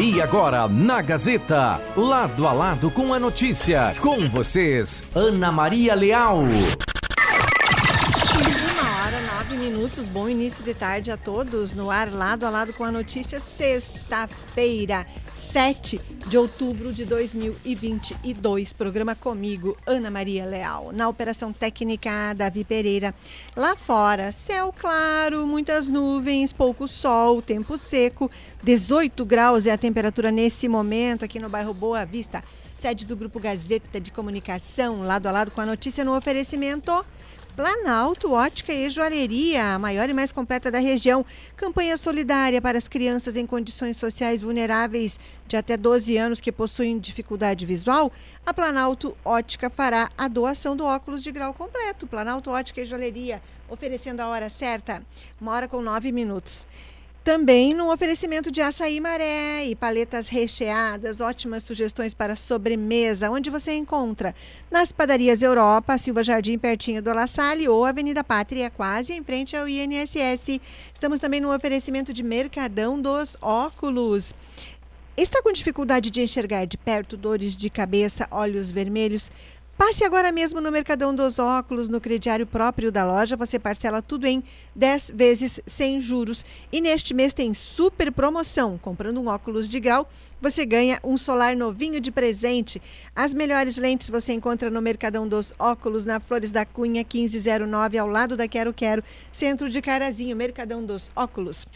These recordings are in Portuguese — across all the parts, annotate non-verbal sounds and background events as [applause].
E agora, na Gazeta, lado a lado com a notícia, com vocês, Ana Maria Leal. Minutos, bom início de tarde a todos, no ar, lado a lado com a notícia, sexta-feira, 7 de outubro de 2022. Programa comigo, Ana Maria Leal. Na operação técnica, Davi Pereira. Lá fora, céu claro, muitas nuvens, pouco sol, tempo seco. 18 graus é a temperatura nesse momento aqui no bairro Boa Vista, sede do Grupo Gazeta de Comunicação, lado a lado com a notícia no oferecimento. Planalto Ótica e Joalheria, a maior e mais completa da região. Campanha solidária para as crianças em condições sociais vulneráveis de até 12 anos que possuem dificuldade visual. A Planalto Ótica fará a doação do óculos de grau completo. Planalto Ótica e Joalheria, oferecendo a hora certa, uma hora com nove minutos. Também no oferecimento de açaí maré e paletas recheadas, ótimas sugestões para sobremesa, onde você encontra nas padarias Europa, Silva Jardim, pertinho do La Salle, ou Avenida Pátria, quase em frente ao INSS. Estamos também no oferecimento de Mercadão dos Óculos. Está com dificuldade de enxergar de perto, dores de cabeça, olhos vermelhos? Passe agora mesmo no Mercadão dos Óculos, no crediário próprio da loja. Você parcela tudo em 10 vezes sem juros. E neste mês tem super promoção. Comprando um óculos de grau, você ganha um solar novinho de presente. As melhores lentes você encontra no Mercadão dos Óculos, na Flores da Cunha 1509, ao lado da Quero Quero, centro de Carazinho. Mercadão dos Óculos.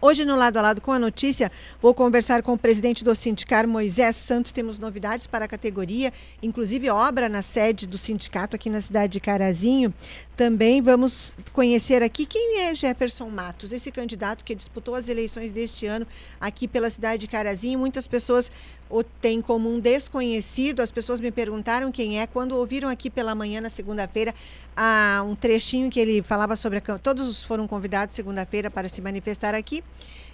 Hoje, no lado a lado com a notícia, vou conversar com o presidente do Sindicar, Moisés Santos. Temos novidades para a categoria, inclusive obra na sede do sindicato aqui na cidade de Carazinho. Também vamos conhecer aqui quem é Jefferson Matos, esse candidato que disputou as eleições deste ano aqui pela cidade de Carazinho. Muitas pessoas o têm como um desconhecido. As pessoas me perguntaram quem é quando ouviram aqui pela manhã na segunda-feira um trechinho que ele falava sobre a todos foram convidados segunda-feira para se manifestar aqui.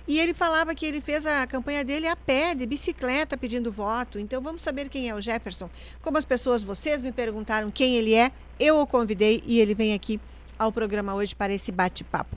E ele falava que ele fez a campanha dele a pé, de bicicleta, pedindo voto. Então vamos saber quem é o Jefferson. Como as pessoas, vocês me perguntaram quem ele é, eu o convidei e ele vem aqui ao programa hoje para esse bate-papo.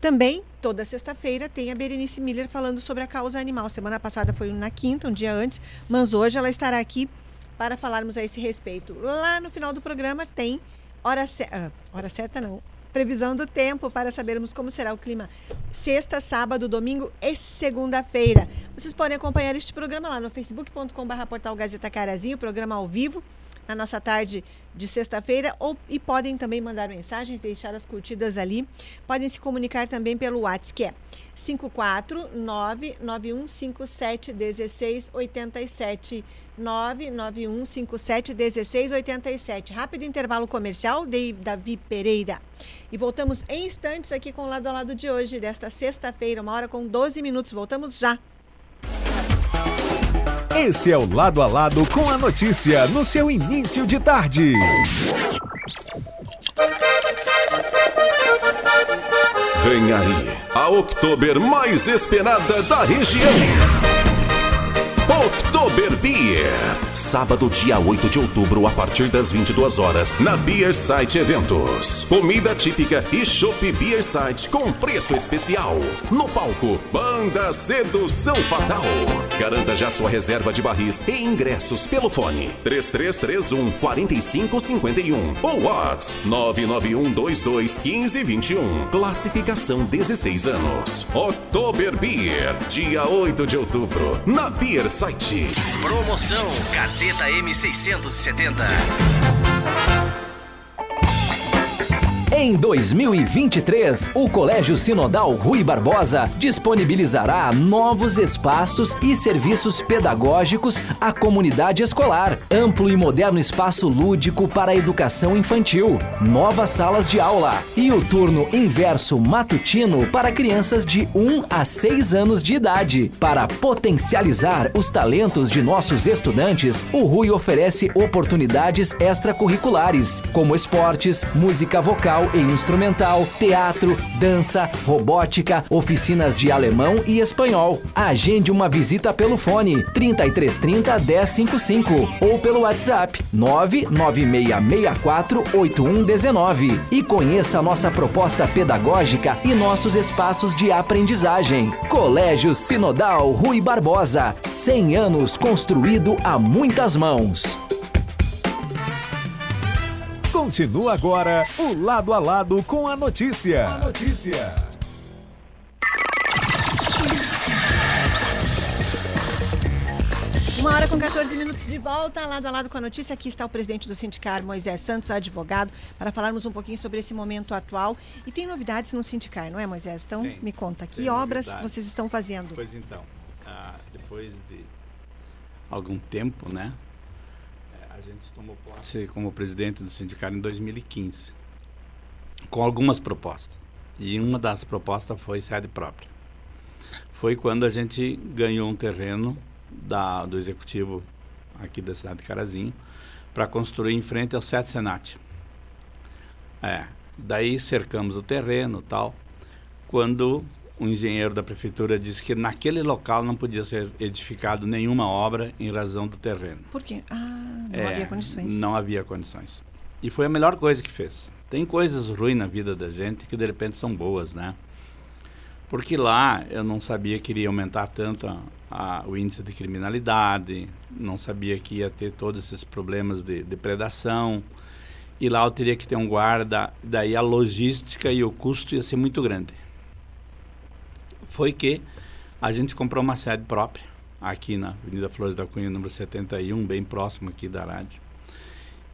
Também, toda sexta-feira, tem a Berenice Miller falando sobre a causa animal. Semana passada foi na quinta, um dia antes, mas hoje ela estará aqui para falarmos a esse respeito. Lá no final do programa tem hora, ah, hora certa não. Previsão do tempo para sabermos como será o clima sexta, sábado, domingo e segunda-feira. Vocês podem acompanhar este programa lá no facebook.com.br portal Gazeta Carazinho, programa ao vivo, na nossa tarde de sexta-feira, ou e podem também mandar mensagens, deixar as curtidas ali. Podem se comunicar também pelo WhatsApp, que é 54991571687. 991571687. Rápido intervalo comercial de Davi Pereira. E voltamos em instantes aqui com o lado a lado de hoje, desta sexta-feira, uma hora com 12 minutos. Voltamos já. Esse é o lado a lado com a notícia no seu início de tarde. Vem aí, a Oktober mais esperada da região. Oktober Beer. Sábado, dia 8 de outubro, a partir das 22 horas, na Beer Site Eventos. Comida típica e chopp Beer Site com preço especial. No palco, Banda Sedução Fatal. Garanta já sua reserva de barris e ingressos pelo fone 3331 4551 ou Whats 99122 1521. Classificação 16 anos. Oktober Beer, dia 8 de outubro, na Beer Site. Promoção Gazeta M670. Em 2023, o Colégio Sinodal Rui Barbosa disponibilizará novos espaços e serviços pedagógicos à comunidade escolar. Amplo e moderno espaço lúdico para a educação infantil, novas salas de aula e o turno inverso matutino para crianças de 1 a 6 anos de idade. Para potencializar os talentos de nossos estudantes, o Rui oferece oportunidades extracurriculares, como esportes, música vocal vocal e instrumental, teatro, dança, robótica, oficinas de alemão e espanhol. Agende uma visita pelo fone 3330 1055 ou pelo WhatsApp 99664 8119 e conheça nossa proposta pedagógica e nossos espaços de aprendizagem. Colégio Sinodal Rui Barbosa, 100 anos construído a muitas mãos. Continua agora o lado a lado com a notícia. A notícia. Uma hora com 14 minutos de volta, lado a lado com a notícia. Aqui está o presidente do Sindicar, Moisés Santos, advogado, para falarmos um pouquinho sobre esse momento atual. E tem novidades no Sindicar, não é, Moisés? Então, Tem, me conta, que obras novidades. vocês estão fazendo? Pois então, ah, depois de algum tempo, né? Gente tomou posse como presidente do sindicato em 2015, com algumas propostas. E uma das propostas foi sede própria. Foi quando a gente ganhou um terreno da, do executivo aqui da cidade de Carazinho para construir em frente ao Sete Senat. É, daí cercamos o terreno tal. Quando o engenheiro da prefeitura disse que naquele local não podia ser edificado nenhuma obra em razão do terreno. Por quê? Ah, não É, havia condições. Não havia condições. E foi a melhor coisa que fez. Tem coisas ruins na vida da gente que de repente são boas, né? Porque lá eu não sabia que iria aumentar tanto a, a- o índice de criminalidade, não sabia que ia ter todos esses problemas de depredação. E lá eu teria que ter um guarda, daí a logística e o custo ia ser muito grande. Foi que a gente comprou uma sede própria, aqui na Avenida Flores da Cunha, número 71, bem próximo aqui da rádio.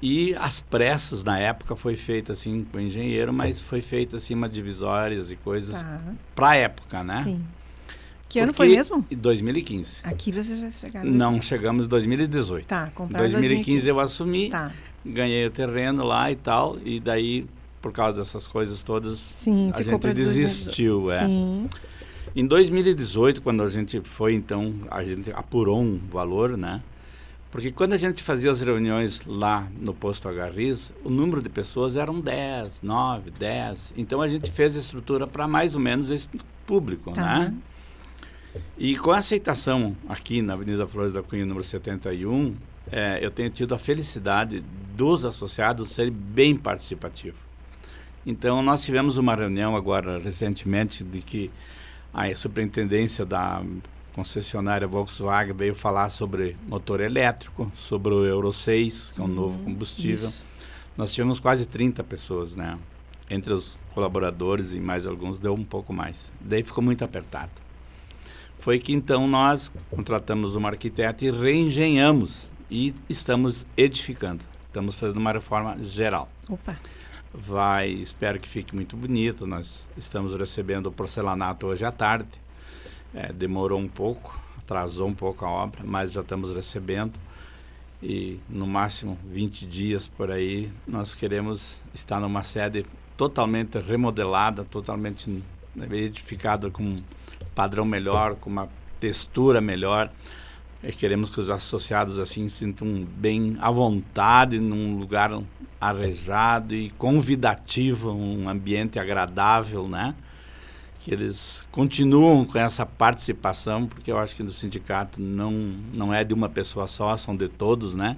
E as pressas na época foi feito assim com o engenheiro, mas foi feito assim uma divisórias e coisas Tá, para época, né? sim. Que ano foi Porque- mesmo? Em 2015. Aqui vocês já chegaram. Não, chegamos em 2018. Tá, compraram em 2015 eu assumi, Tá, ganhei o terreno lá e tal, e daí, por causa dessas coisas todas, sim, a gente pra 2018. desistiu. É. Sim, Em 2018, quando a gente foi, então, a gente apurou um valor, né? Porque quando a gente fazia as reuniões lá no posto Agarris, o número de pessoas eram 10, 9, 10. Então a gente fez a estrutura para mais ou menos esse público, Tá. né? E com a aceitação aqui na Avenida Flores da Cunha, número 71, eh, eu tenho tido a felicidade dos associados serem bem participativos. Então, nós tivemos uma reunião agora, recentemente, de que a superintendência da concessionária Volkswagen veio falar sobre motor elétrico, sobre o Euro 6, que é um novo combustível. isso. Nós tivemos quase 30 pessoas, né? Entre os colaboradores e mais alguns, deu um pouco mais. Daí ficou muito apertado. Foi que então nós contratamos uma arquiteta e reengenhamos e estamos edificando. Estamos fazendo uma reforma geral. Opa, Vai, espero que fique muito bonito. Nós estamos recebendo o porcelanato hoje à tarde. É, demorou um pouco, atrasou um pouco a obra, mas já estamos recebendo. E no máximo 20 dias por aí, nós queremos estar numa sede totalmente remodelada, totalmente né, edificada com um padrão melhor, com uma textura melhor. E queremos que os associados assim sintam bem à vontade num lugar arejado e convidativo, um ambiente agradável, né? Que eles continuam com essa participação, porque eu acho que no sindicato não não é de uma pessoa só, são de todos, né?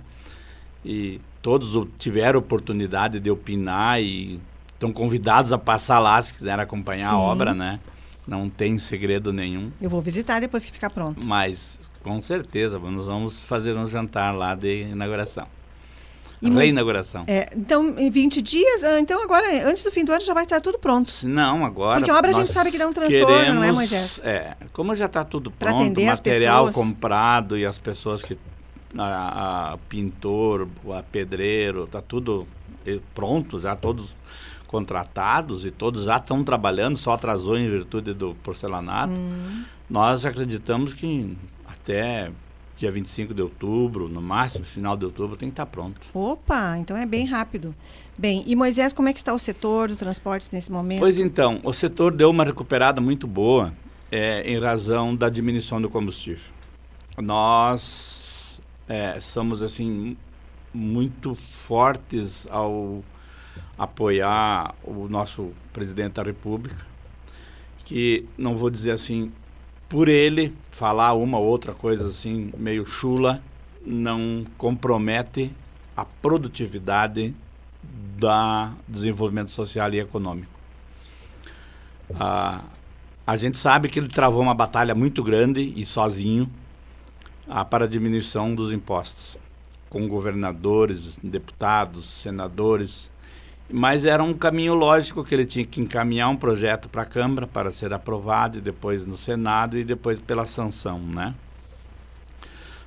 E todos tiveram oportunidade de opinar e estão convidados a passar lá se quiserem acompanhar Sim. a obra, né? Não tem segredo nenhum. eu vou visitar depois que ficar pronto. Mas com certeza, nós vamos fazer um jantar lá de inauguração. E Reinauguração. É, então, em 20 dias, ah, então agora, antes do fim do ano, já vai estar tudo pronto. Não, agora. Porque obra a gente sabe que dá um transtorno, não é, Moisés? É, como já está tudo pronto, atender as material pessoas. comprado e as pessoas que. A, a pintor, a pedreiro, está tudo eh, pronto, já todos contratados e todos já estão trabalhando, só atrasou em virtude do porcelanato. Hum. Nós acreditamos que até dia 25 de outubro, no máximo final de outubro, tem que estar pronto. Opa, então é bem rápido. Bem, e Moisés, como é que está o setor do transporte nesse momento? Pois então, o setor deu uma recuperada muito boa eh, em razão da diminuição do combustível. Nós eh, somos assim muito fortes ao apoiar o nosso presidente da República, que não vou dizer assim, por ele falar uma ou outra coisa assim meio chula, não compromete a produtividade da desenvolvimento social e econômico. Ah, a gente sabe que ele travou uma batalha muito grande e sozinho ah, para a diminuição dos impostos, com governadores, deputados, senadores, mas era um caminho lógico que ele tinha que encaminhar um projeto para a Câmara para ser aprovado e depois no Senado e depois pela sanção, né?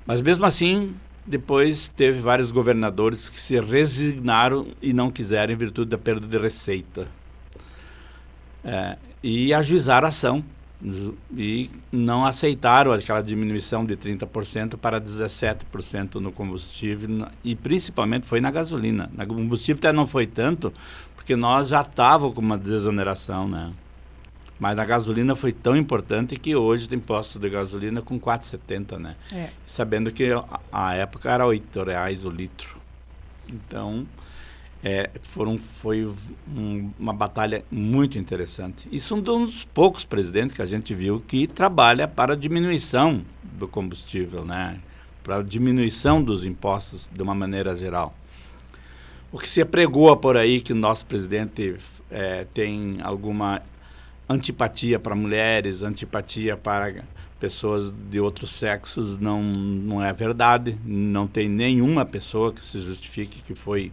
Mas mesmo assim, depois teve vários governadores que se resignaram e não quiseram em virtude da perda de receita. É, e ajuizaram a ação e não aceitaram aquela diminuição de 30% para 17% no combustível e principalmente foi na gasolina. Na combustível até não foi tanto, porque nós já estávamos com uma desoneração, né? Mas a gasolina foi tão importante que hoje tem postos de gasolina com 4,70, né? É. Sabendo que a, a época era R$ reais o litro. Então, é, foram, foi um, uma batalha muito interessante. Isso é um dos poucos presidentes que a gente viu que trabalha para a diminuição do combustível, né? para a diminuição dos impostos de uma maneira geral. O que se apregoa por aí que o nosso presidente é, tem alguma antipatia para mulheres, antipatia para pessoas de outros sexos não, não é verdade. Não tem nenhuma pessoa que se justifique que foi,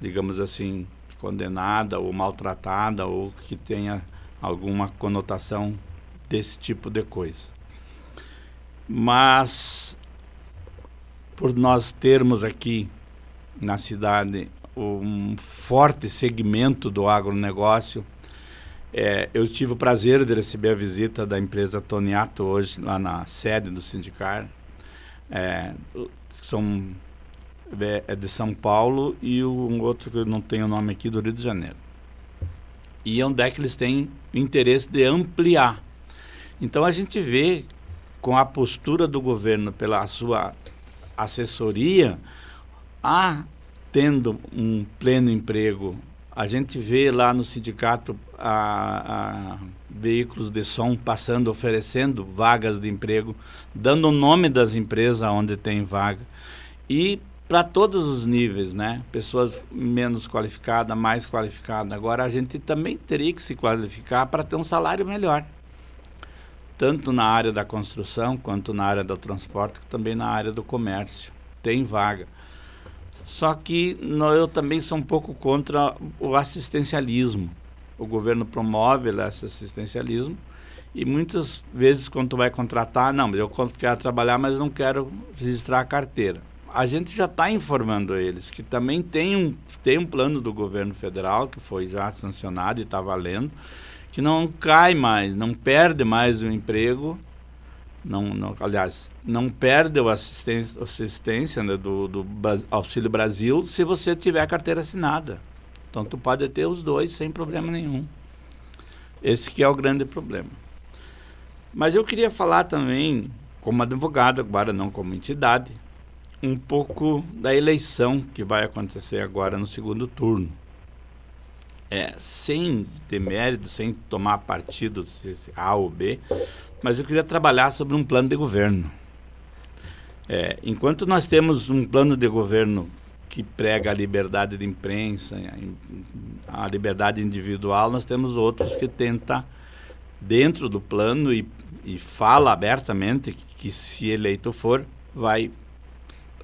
digamos assim, condenada ou maltratada ou que tenha alguma conotação desse tipo de coisa. Mas, por nós termos aqui na cidade um forte segmento do agronegócio, é, eu tive o prazer de receber a visita da empresa Toniato hoje, lá na sede do sindicato. É, são é, é de São Paulo e um outro que eu não tenho o nome aqui, do Rio de Janeiro. E onde é que eles têm interesse de ampliar. Então a gente vê com a postura do governo pela sua assessoria, a tendo um pleno emprego a gente vê lá no sindicato a, a veículos de som passando, oferecendo vagas de emprego, dando o nome das empresas onde tem vaga. E para todos os níveis, né? Pessoas menos qualificadas, mais qualificadas. Agora a gente também teria que se qualificar para ter um salário melhor. Tanto na área da construção, quanto na área do transporte, também na área do comércio. Tem vaga. Só que eu também sou um pouco contra o assistencialismo. O governo promove esse assistencialismo e muitas vezes quando tu vai contratar, não, eu quero trabalhar, mas não quero registrar a carteira. A gente já está informando eles que também tem um, tem um plano do governo federal que foi já sancionado e está valendo, que não cai mais, não perde mais o emprego não, não, aliás, não perde a assistência, assistência né, do, do Auxílio Brasil se você tiver a carteira assinada. Então, tu pode ter os dois sem problema nenhum. Esse que é o grande problema. Mas eu queria falar também, como advogado, agora não como entidade, um pouco da eleição que vai acontecer agora no segundo turno. É, sem demérito, sem tomar partido A ou B, mas eu queria trabalhar sobre um plano de governo. É, enquanto nós temos um plano de governo que prega a liberdade de imprensa, a liberdade individual, nós temos outros que tenta dentro do plano e, e fala abertamente que, que se eleito for, vai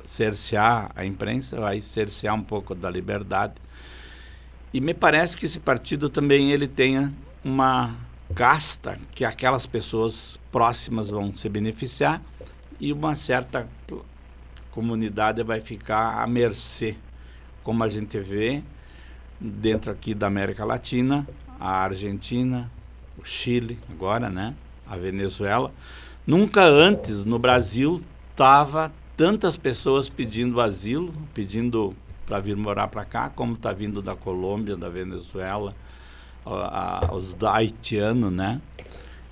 cercear a imprensa, vai cercear um pouco da liberdade. E me parece que esse partido também ele tenha uma casta que aquelas pessoas próximas vão se beneficiar e uma certa comunidade vai ficar à mercê, como a gente vê dentro aqui da América Latina, a Argentina, o Chile, agora, né, a Venezuela. Nunca antes no Brasil tava tantas pessoas pedindo asilo, pedindo para vir morar para cá, como está vindo da Colômbia, da Venezuela, a, os haitianos, né?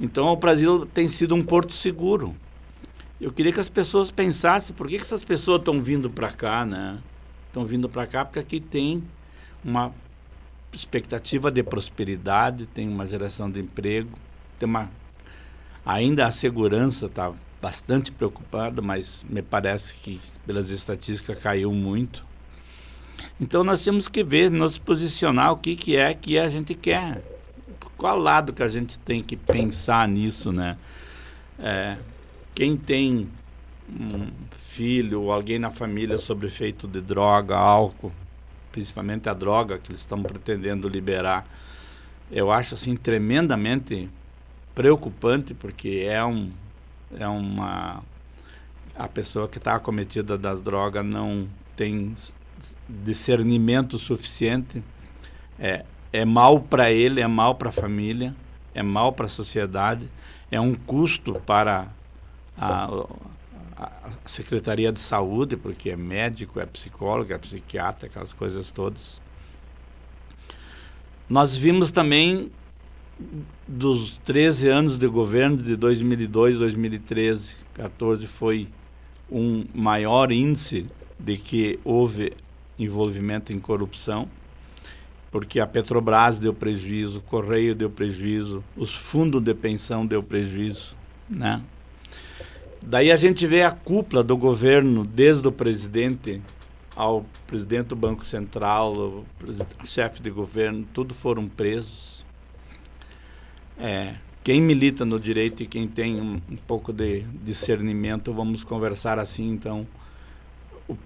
Então o Brasil tem sido um porto seguro. Eu queria que as pessoas pensassem por que, que essas pessoas estão vindo para cá, né? Estão vindo para cá porque aqui tem uma expectativa de prosperidade, tem uma geração de emprego, tem uma ainda a segurança está bastante preocupada, mas me parece que pelas estatísticas caiu muito. Então nós temos que ver, nos posicionar o que, que é que a gente quer. Qual lado que a gente tem que pensar nisso, né? É, quem tem um filho ou alguém na família sobre efeito de droga, álcool, principalmente a droga que eles estão pretendendo liberar, eu acho assim tremendamente preocupante porque é um é uma a pessoa que está acometida das drogas não tem discernimento suficiente. É é mal para ele é mal para a família é mal para a sociedade é um custo para a, a, Secretaria de Saúde porque é médico é psicólogo é psiquiatra aquelas coisas todas. Nós vimos também dos 13 anos de governo de 2002, 2013, 14 foi um maior índice de que houve envolvimento em corrupção, porque a Petrobras deu prejuízo, o Correio deu prejuízo, os fundos de pensão deu prejuízo, né? Daí a gente vê a cúpula do governo, desde o presidente ao presidente do Banco Central, chefe de governo, tudo foram presos é, quem milita no direito e quem tem um, um, pouco de discernimento, vamos conversar assim, então. O,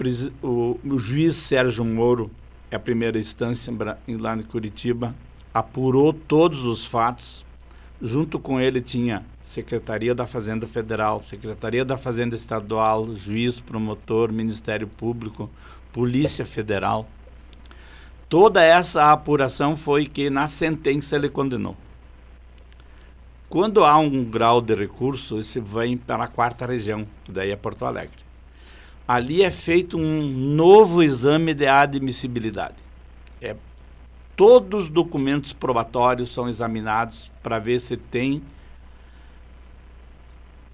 o, o juiz Sérgio Moro é a primeira instância lá em Curitiba, apurou todos os fatos. Junto com ele tinha Secretaria da Fazenda Federal, Secretaria da Fazenda Estadual, juiz, promotor, Ministério Público, Polícia Federal. Toda essa apuração foi que na sentença ele condenou. Quando há um grau de recurso, isso vem para a quarta região, que daí é Porto Alegre. Ali é feito um novo exame de admissibilidade. É, todos os documentos probatórios são examinados para ver se tem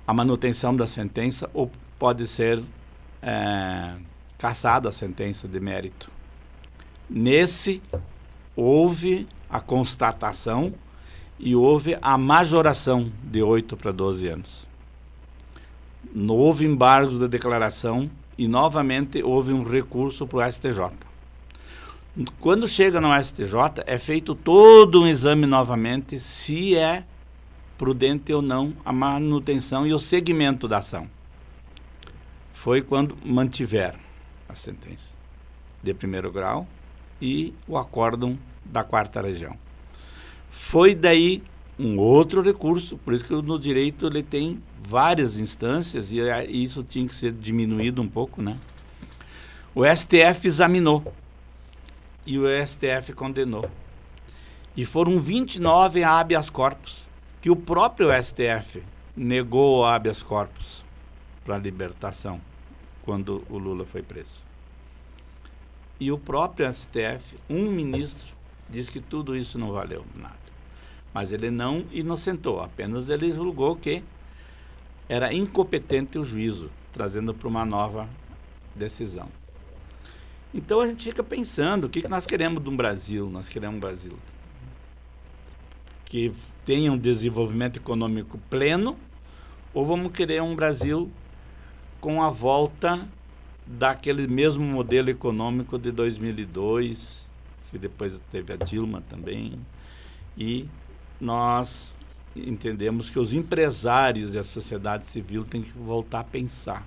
a manutenção da sentença ou pode ser é, cassada a sentença de mérito. Nesse, houve a constatação e houve a majoração de 8 para 12 anos. Houve embargos da declaração e novamente houve um recurso para o STJ. Quando chega no STJ, é feito todo um exame novamente se é prudente ou não a manutenção e o segmento da ação. Foi quando mantiveram a sentença de primeiro grau e o acórdão da quarta região. Foi daí um outro recurso, por isso que no direito ele tem várias instâncias e isso tinha que ser diminuído um pouco, né? O STF examinou e o STF condenou. E foram 29 habeas corpus que o próprio STF negou o habeas corpus para libertação quando o Lula foi preso. E o próprio STF, um ministro, disse que tudo isso não valeu nada. Mas ele não inocentou, apenas ele julgou que era incompetente o juízo, trazendo para uma nova decisão. Então a gente fica pensando, o que, que nós queremos de um Brasil? Nós queremos um Brasil que tenha um desenvolvimento econômico pleno, ou vamos querer um Brasil com a volta daquele mesmo modelo econômico de 2002, que depois teve a Dilma também, e nós entendemos que os empresários e a sociedade civil têm que voltar a pensar.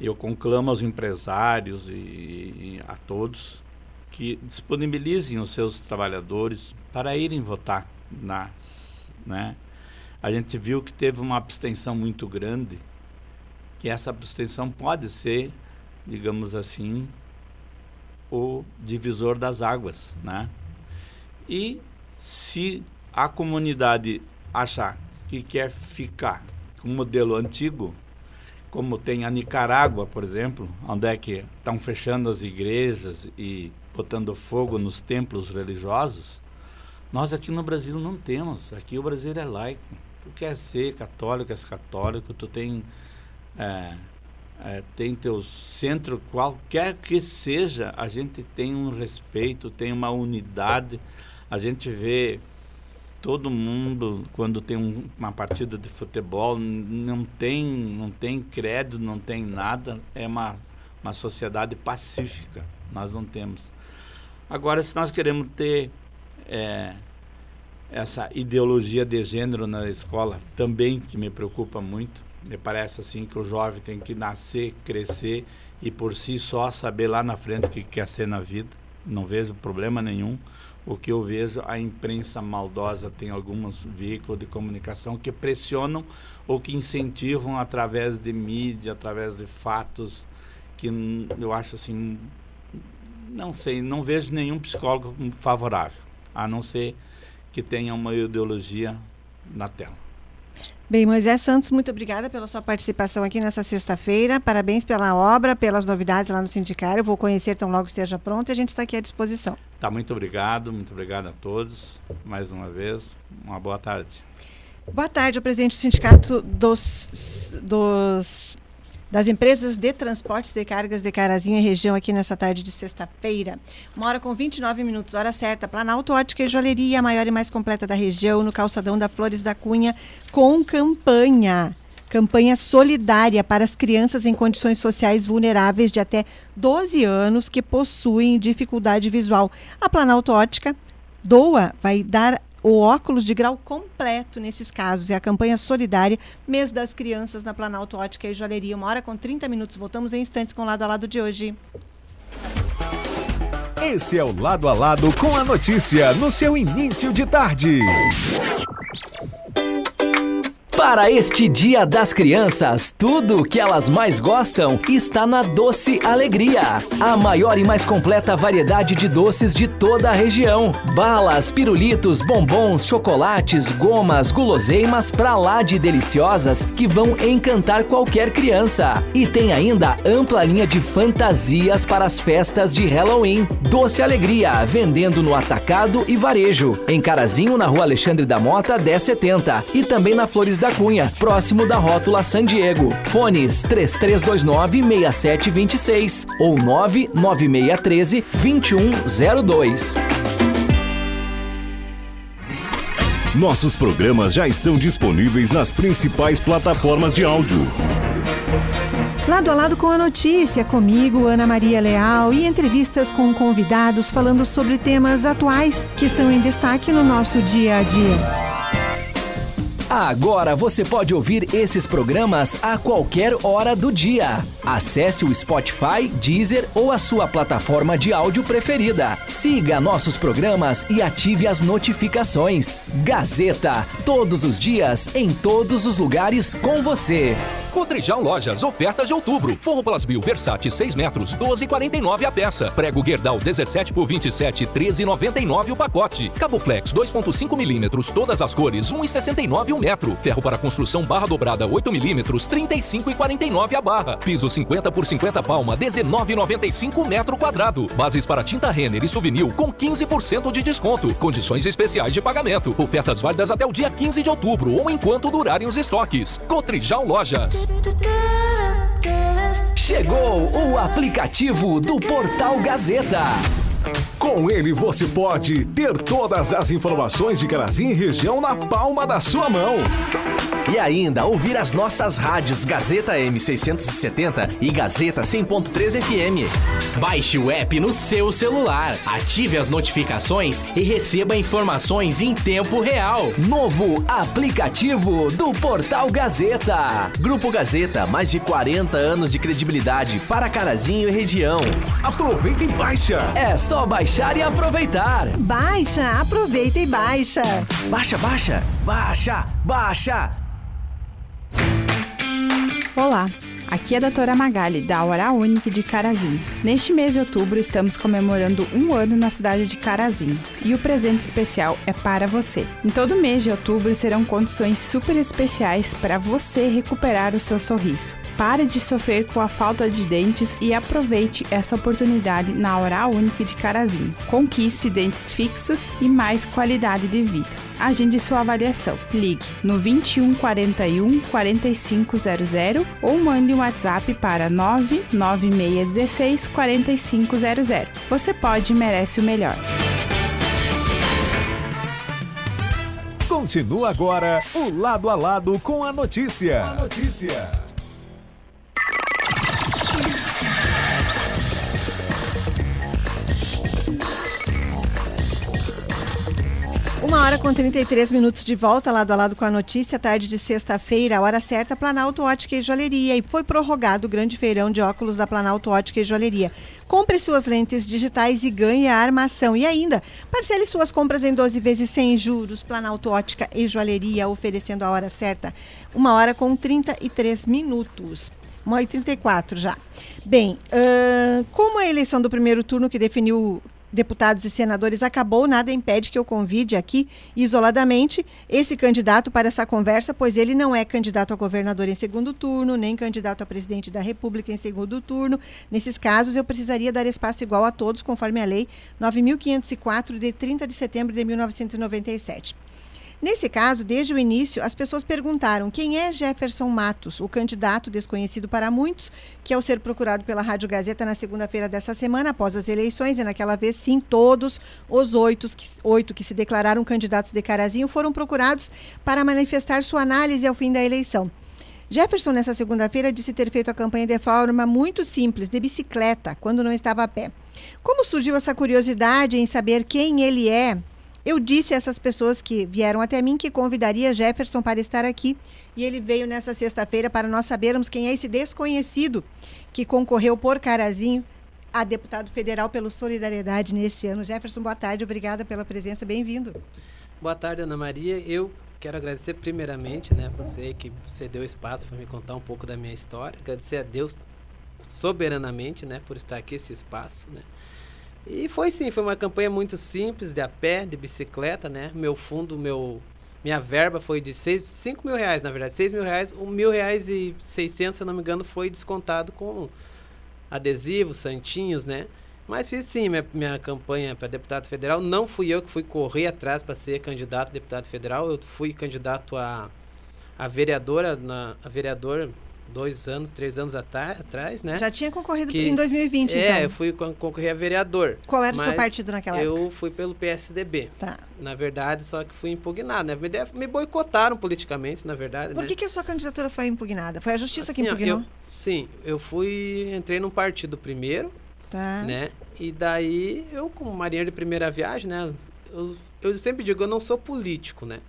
Eu conclamo aos empresários e, e a todos que disponibilizem os seus trabalhadores para irem votar. Na, né? A gente viu que teve uma abstenção muito grande, que essa abstenção pode ser, digamos assim, o divisor das águas, né? E se a comunidade achar que quer ficar com um modelo antigo, como tem a Nicarágua, por exemplo, onde é que estão fechando as igrejas e botando fogo nos templos religiosos, nós aqui no Brasil não temos. Aqui o Brasil é laico. Tu quer ser católico, és católico, tu tem é, é, tem teu centro, qualquer que seja, a gente tem um respeito, tem uma unidade. A gente vê todo mundo quando tem um, uma partida de futebol não tem não tem crédito, não tem nada. É uma uma sociedade pacífica. Nós não temos. Agora, se nós queremos ter é, essa ideologia de gênero na escola, também que me preocupa muito, me parece assim que o jovem tem que nascer, crescer e por si só saber lá na frente o que quer ser na vida. Não vejo problema nenhum. O que eu vejo, a imprensa maldosa tem alguns veículos de comunicação que pressionam ou que incentivam através de mídia, através de fatos que eu acho assim, não sei, não vejo nenhum psicólogo favorável, a não ser que tenha uma ideologia na tela. Bem, Moisés Santos, muito obrigada pela sua participação aqui nessa sexta-feira. Parabéns pela obra, pelas novidades lá no Sindicário. Eu vou conhecer tão logo esteja pronto e a gente está aqui à disposição. Tá, muito obrigado, muito obrigado a todos. Mais uma vez, uma boa tarde. Boa tarde, o presidente do Sindicato dos, dos das empresas de transportes de cargas de Carazinho região aqui nessa tarde de sexta-feira. Uma hora com 29 minutos, hora certa. Planalto Ótica e Joalheria, a maior e mais completa da região, no calçadão da Flores da Cunha, com campanha. Campanha solidária para as crianças em condições sociais vulneráveis de até 12 anos que possuem dificuldade visual. A Planalto Ótica doa, vai dar o óculos de grau completo nesses casos. É a campanha solidária Mês das Crianças na Planalto Ótica e Joalheria. Uma hora com 30 minutos. Voltamos em instantes com o Lado a Lado de hoje. Esse é o Lado a Lado com a notícia no seu início de tarde. Para este Dia das Crianças, tudo o que elas mais gostam está na Doce Alegria. A maior e mais completa variedade de doces de toda a região. Balas, pirulitos, bombons, chocolates, gomas, guloseimas pra lá de deliciosas que vão encantar qualquer criança. E tem ainda ampla linha de fantasias para as festas de Halloween. Doce Alegria, vendendo no atacado e varejo. Em Carazinho, na rua Alexandre da Mota, 1070. E também na Flores da Cunha, próximo da rótula San Diego. Fones 3329-6726 ou 99613-2102. Nossos programas já estão disponíveis nas principais plataformas de áudio. Lado a lado com a notícia, comigo, Ana Maria Leal, e entrevistas com convidados falando sobre temas atuais que estão em destaque no nosso dia a dia. Agora você pode ouvir esses programas a qualquer hora do dia. Acesse o Spotify, Deezer ou a sua plataforma de áudio preferida. Siga nossos programas e ative as notificações. Gazeta, todos os dias, em todos os lugares com você. Cotrijal Lojas, ofertas de outubro. Forro Plus Mil Versace 6 metros, 12,49 a peça. Prego Guerdal 17 por 27, 13,99 o pacote. Cabo Flex 2,5 milímetros, todas as cores, 1,69 o metro. Ferro para construção barra dobrada 8 milímetros, 35,49 a barra. Piso 50 por 50 palma, 19,95 metro quadrado. Bases para tinta Renner e Souvenir com 15% de desconto. Condições especiais de pagamento. Ofertas válidas até o dia 15 de outubro ou enquanto durarem os estoques. Cotrijal Lojas. Chegou o aplicativo do Portal Gazeta. Com ele você pode ter todas as informações de Carazinho e região na palma da sua mão. E ainda ouvir as nossas rádios Gazeta M670 e Gazeta 100.3 FM. Baixe o app no seu celular, ative as notificações e receba informações em tempo real. Novo aplicativo do Portal Gazeta. Grupo Gazeta, mais de 40 anos de credibilidade para Carazinho e região. Aproveita e baixa. É só baixar e aproveitar. Baixa, aproveita e baixa. Baixa, baixa, baixa, baixa. Olá, aqui é a doutora Magali, da Hora Única de Carazinho. Neste mês de outubro estamos comemorando um ano na cidade de Carazinho e o presente especial é para você. Em todo mês de outubro serão condições super especiais para você recuperar o seu sorriso. Pare de sofrer com a falta de dentes e aproveite essa oportunidade na Oral Única de Carazinho. Conquiste dentes fixos e mais qualidade de vida. Agende sua avaliação. Ligue no 2141 4500 ou mande um WhatsApp para 99616 4500. Você pode e merece o melhor. Continua agora o Lado a Lado com a notícia. A notícia. Uma hora com 33 minutos de volta, lado a lado com a notícia, tarde de sexta-feira, hora certa, Planalto Ótica e Joalheria. E foi prorrogado o grande feirão de óculos da Planalto Ótica e Joalheria. Compre suas lentes digitais e ganhe a armação. E ainda, parcele suas compras em 12 vezes sem juros. Planalto Ótica e Joalheria, oferecendo a hora certa. Uma hora com 33 minutos. 1 e 34 já. Bem, uh, como a eleição do primeiro turno que definiu deputados e senadores acabou, nada impede que eu convide aqui, isoladamente, esse candidato para essa conversa, pois ele não é candidato a governador em segundo turno, nem candidato a presidente da República em segundo turno. Nesses casos, eu precisaria dar espaço igual a todos, conforme a Lei 9.504, de 30 de setembro de 1997. Nesse caso, desde o início, as pessoas perguntaram quem é Jefferson Matos, o candidato desconhecido para muitos, que ao ser procurado pela Rádio Gazeta na segunda-feira dessa semana, após as eleições, e naquela vez sim, todos os oito que, oito que se declararam candidatos de Carazinho foram procurados para manifestar sua análise ao fim da eleição. Jefferson, nessa segunda-feira, disse ter feito a campanha de forma muito simples, de bicicleta, quando não estava a pé. Como surgiu essa curiosidade em saber quem ele é, eu disse a essas pessoas que vieram até mim que convidaria Jefferson para estar aqui e ele veio nessa sexta-feira para nós sabermos quem é esse desconhecido que concorreu por Carazinho a deputado federal pelo Solidariedade neste ano. Jefferson, boa tarde, obrigada pela presença, bem-vindo. Boa tarde, Ana Maria. Eu quero agradecer primeiramente, né, você que cedeu espaço para me contar um pouco da minha história, agradecer a Deus soberanamente, né, por estar aqui esse espaço, né. E foi sim, foi uma campanha muito simples, de a pé, de bicicleta, né? Meu fundo, meu, minha verba foi de 5 mil reais, na verdade, 6 mil reais, um mil reais e 600, se eu não me engano, foi descontado com adesivos, santinhos, né? Mas fiz sim minha, minha campanha para deputado federal. Não fui eu que fui correr atrás para ser candidato a deputado federal. Eu fui candidato a, a vereadora, na, a vereador dois anos, três anos atrás, né? Já tinha concorrido que, em 2020, é, então. eu fui concorrer a vereador. Qual era o seu partido naquela eu época? Eu fui pelo PSDB. Tá. Na verdade, só que fui impugnado, né? Me, me boicotaram politicamente, na verdade, Por né? que, que a sua candidatura foi impugnada? Foi a justiça assim, que impugnou? Eu, sim, eu fui, entrei num partido primeiro, tá. né? E daí, eu como marinheiro de primeira viagem, né? Eu, eu sempre digo, eu não sou político, né?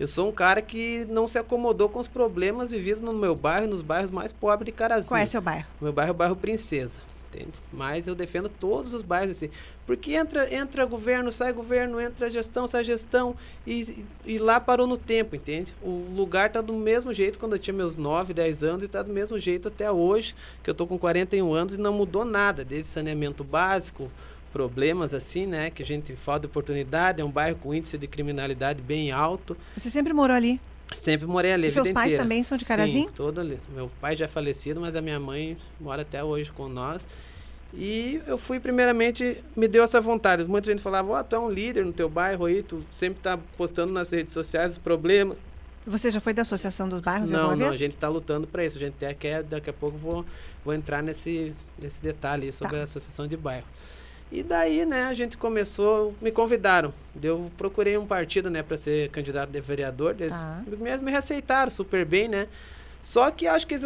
Eu sou um cara que não se acomodou com os problemas vividos no meu bairro, nos bairros mais pobres de Carazinho. Qual é seu bairro? O meu bairro é o bairro Princesa, entende? Mas eu defendo todos os bairros assim. Porque entra, entra governo, sai governo, entra gestão, sai gestão, e, e lá parou no tempo, entende? O lugar tá do mesmo jeito quando eu tinha meus 9, 10 anos, e tá do mesmo jeito até hoje, que eu tô com 41 anos e não mudou nada, desde saneamento básico, problemas assim, né? Que a gente falta de oportunidade, é um bairro com índice de criminalidade bem alto. Você sempre morou ali? Sempre morei ali. E seus pais inteira. também são de Carazinho? Sim, todo ali. Meu pai já é falecido, mas a minha mãe mora até hoje com nós. E eu fui, primeiramente, me deu essa vontade. Muita gente falava, ó, oh, tu é um líder no teu bairro aí, tu sempre tá postando nas redes sociais os problemas. Você já foi da Associação dos Bairros Não, não, vez? a gente está lutando para isso. A gente até quer, daqui a pouco, vou, vou entrar nesse, nesse detalhe sobre tá. a Associação de Bairro. E daí, né, a gente começou, me convidaram. Eu procurei um partido, né, para ser candidato de vereador. Eles me, me aceitaram super bem, né? Só que acho que eles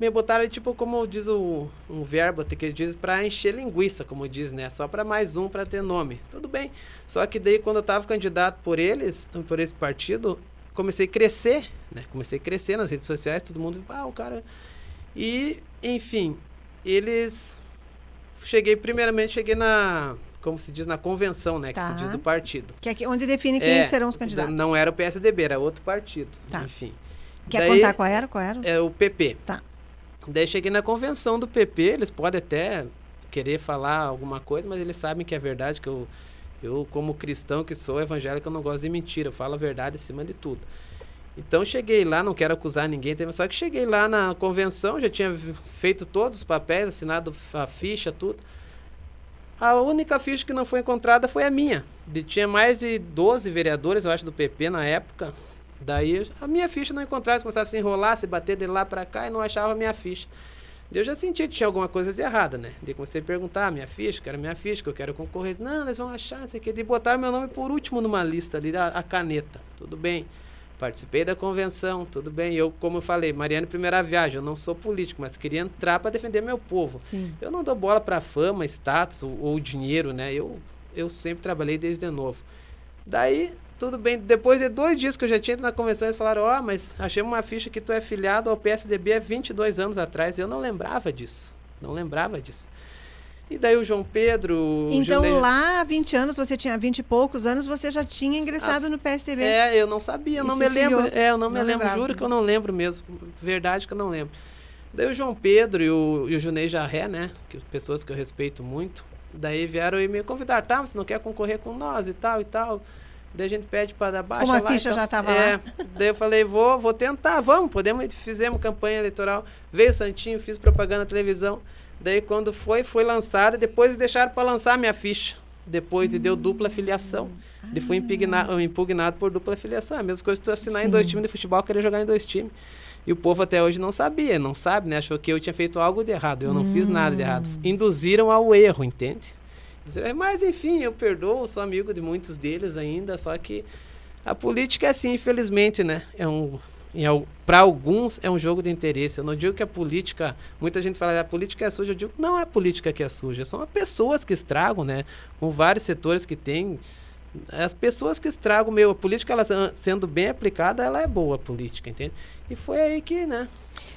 me botaram, tipo, como diz o, um verbo que diz, para encher linguiça, como diz, né? Só para mais um, para ter nome. Tudo bem. Só que daí, quando eu estava candidato por eles, por esse partido, comecei a crescer, né? Comecei a crescer nas redes sociais, todo mundo, ah, o cara... E, enfim, eles cheguei, primeiramente, cheguei na, como se diz, na convenção, né? Que Tá. se diz do partido. Que é que- onde define quem É, serão os candidatos. Não era o PSDB, era outro partido. Tá. Enfim. Quer Daí, contar qual era? Qual era? É o PP. Tá. Daí cheguei na convenção do PP, eles podem até querer falar alguma coisa, mas eles sabem que é verdade, que eu, eu como cristão que sou evangélico, eu não gosto de mentira, eu falo a verdade acima de tudo. Então cheguei lá, não quero acusar ninguém, só que cheguei lá na convenção, já tinha feito todos os papéis, assinado a ficha, tudo. A única ficha que não foi encontrada foi a minha. De, tinha mais de 12 vereadores, eu acho, do PP na época. Daí a minha ficha não encontrava, começava a se enrolar, se bater de lá para cá e não achava a minha ficha. Eu já sentia que tinha alguma coisa de errada, né? Daí comecei a perguntar, minha ficha, quero minha ficha, que eu quero concorrer. Não, eles vão achar, não sei o que. Daí botaram meu nome por último numa lista ali, a, a caneta. Tudo bem. Participei da convenção, tudo bem. Eu, como eu falei, Mariana, primeira viagem, eu não sou político, mas queria entrar para defender meu povo. Sim. Eu não dou bola para fama, status ou, ou, dinheiro, né? Eu, eu sempre trabalhei desde novo. Daí, tudo bem. Depois de dois dias que eu já tinha ido na convenção, eles falaram: Ó, oh, mas achei uma ficha que tu é filiado ao PSDB há 22 anos atrás. Eu não lembrava disso. Não lembrava disso. E daí o João Pedro. Então lá há 20 anos, você tinha 20 e poucos anos, você já tinha ingressado ah, no PSDB. É, eu não sabia, eu não me lembro. É, eu não, não me lembro, lembrava. juro que eu não lembro mesmo. Verdade que eu não lembro. Daí o João Pedro e o, e o Junei Jarré, né? Que pessoas que eu respeito muito. Daí vieram e me convidaram, tá? Você não quer concorrer com nós e tal e tal. Daí a gente pede para dar baixa. Como a lá, ficha então, já estava é, lá. Daí eu falei, vou, vou tentar, vamos, podemos. Fizemos campanha eleitoral. Veio o Santinho, fiz propaganda na televisão. Daí quando foi, foi lançada, depois deixaram para lançar a minha ficha. Depois de deu dupla filiação. Ah. De fui impugnado, impugnado por dupla filiação. É a mesma coisa que tu assinar Sim. em dois times de futebol, querer jogar em dois times. E o povo até hoje não sabia, não sabe, né? Achou que eu tinha feito algo de errado. Eu não hum. fiz nada de errado. Induziram ao erro, entende? Mas enfim, eu perdoo, sou amigo de muitos deles ainda, só que a política é assim, infelizmente, né? É um para alguns é um jogo de interesse. Eu não digo que a política, muita gente fala a política é suja, eu digo não é a política que é suja, são as pessoas que estragam, né? Com vários setores que tem as pessoas que estragam meu, a política ela sendo bem aplicada, ela é boa a política, entende? E foi aí que, né?